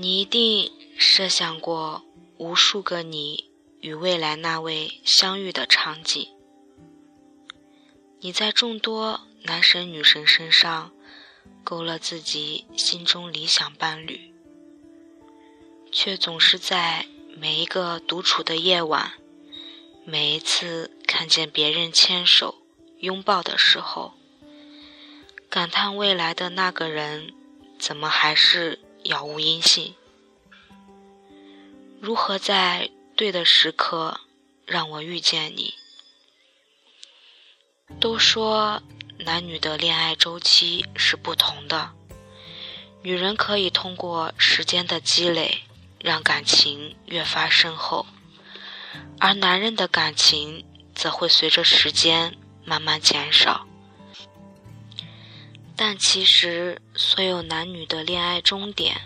你一定设想过无数个你与未来那位相遇的场景。你在众多男神女神身上勾勒自己心中理想伴侣，却总是在每一个独处的夜晚，每一次看见别人牵手、拥抱的时候，感叹未来的那个人怎么还是杳无音信？如何在对的时刻让我遇见你？都说男女的恋爱周期是不同的，女人可以通过时间的积累让感情越发深厚，而男人的感情则会随着时间慢慢减少。但其实，所有男女的恋爱终点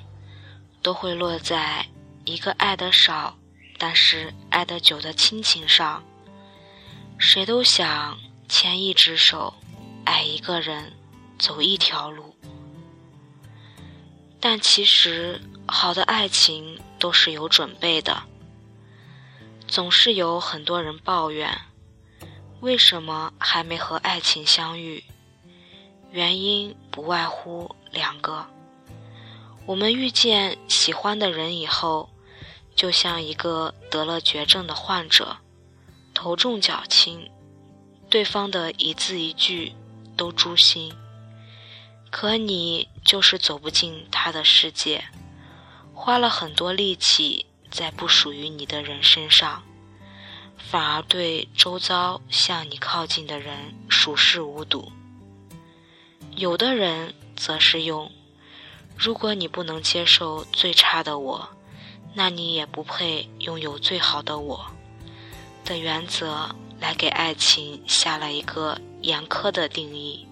都会落在一个爱的少，但是爱的久的亲情上。谁都想。牵一只手，爱一个人，走一条路。但其实，好的爱情都是有准备的。总是有很多人抱怨，为什么还没和爱情相遇？原因不外乎两个：我们遇见喜欢的人以后，就像一个得了绝症的患者，头重脚轻。对方的一字一句都诛心，可你就是走不进他的世界，花了很多力气在不属于你的人身上，反而对周遭向你靠近的人熟视无睹。有的人则是用“如果你不能接受最差的我，那你也不配拥有最好的我”的原则。来给爱情下了一个严苛的定义，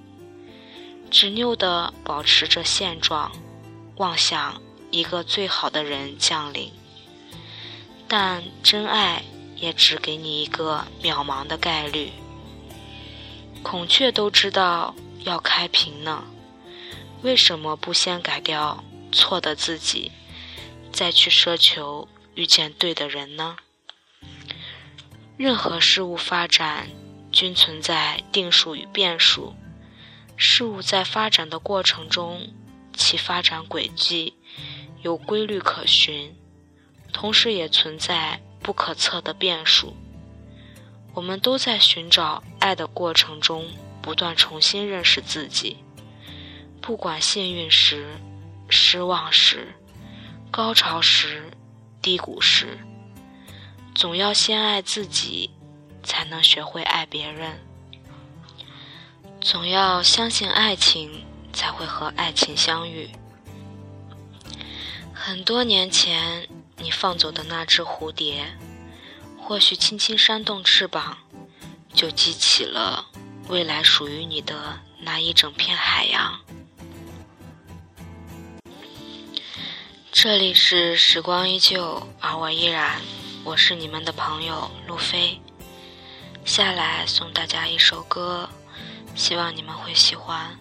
执拗地保持着现状，妄想一个最好的人降临。但真爱也只给你一个渺茫的概率。孔雀都知道要开屏呢，为什么不先改掉错的自己，再去奢求遇见对的人呢？任何事物发展均存在定数与变数，事物在发展的过程中，其发展轨迹有规律可循，同时也存在不可测的变数。我们都在寻找爱的过程中，不断重新认识自己。不管幸运时、失望时、高潮时、低谷时。总要先爱自己，才能学会爱别人；总要相信爱情，才会和爱情相遇。很多年前，你放走的那只蝴蝶，或许轻轻扇动翅膀，就激起了未来属于你的那一整片海洋。这里是时光依旧，而我依然。我是你们的朋友路飞，下来送大家一首歌，希望你们会喜欢。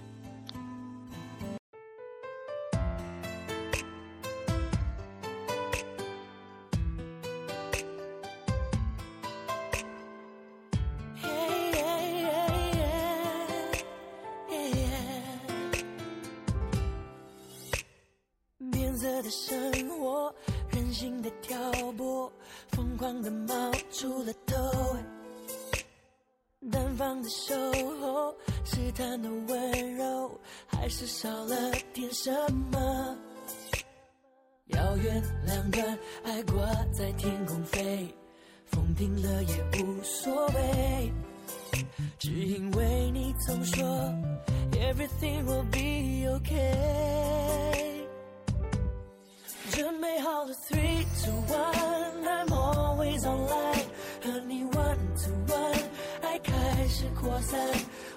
生活。任性的挑拨，疯狂的冒出了头。单方的守候，试探的温柔，还是少了点什么？遥远两端，爱挂在天空飞，风停了也无所谓，只因为你曾说，Everything will be okay。准备好了，three two one，I'm always online，和你 one to one，爱开始扩散，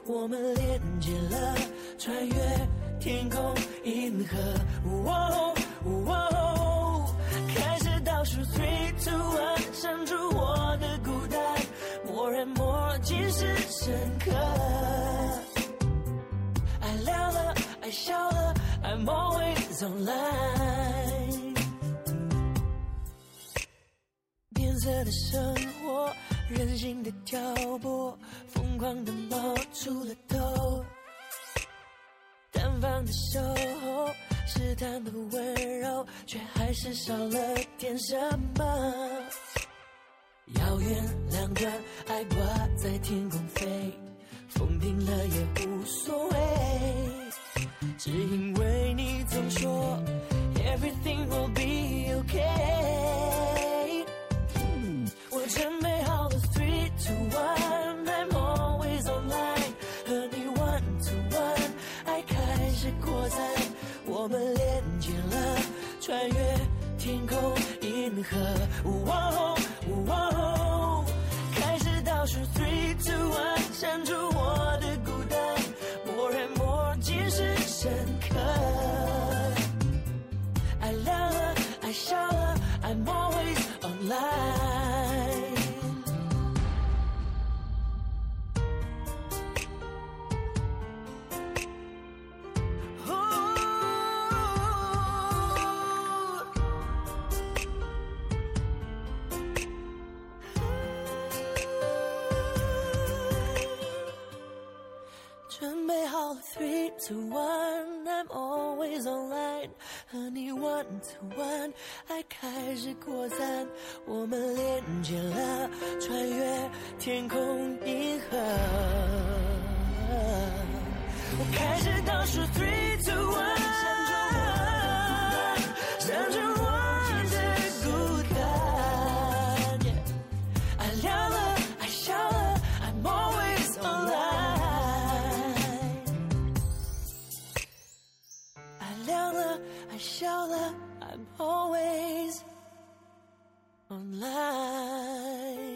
我们连接了，穿越天空银河，开始倒数 three two one，删除我的孤单，more and more，尽是深刻，爱亮了，爱笑了，I'm always online。色的生活，任性的挑拨，疯狂的冒出了头。单方的守候，试探的温柔，却还是少了点什么。遥远两端，爱挂在天空飞，风停了也无所谓，只因为你总说 everything will be okay。银河。哇哇哦开始倒数 three two one，删除我的孤单，more and more 渐是神 Two one，I'm always online，和你 one to one，爱开始扩散，我们连接了，穿越天空银河。我开始倒数 three two one，Uh, I'm always online。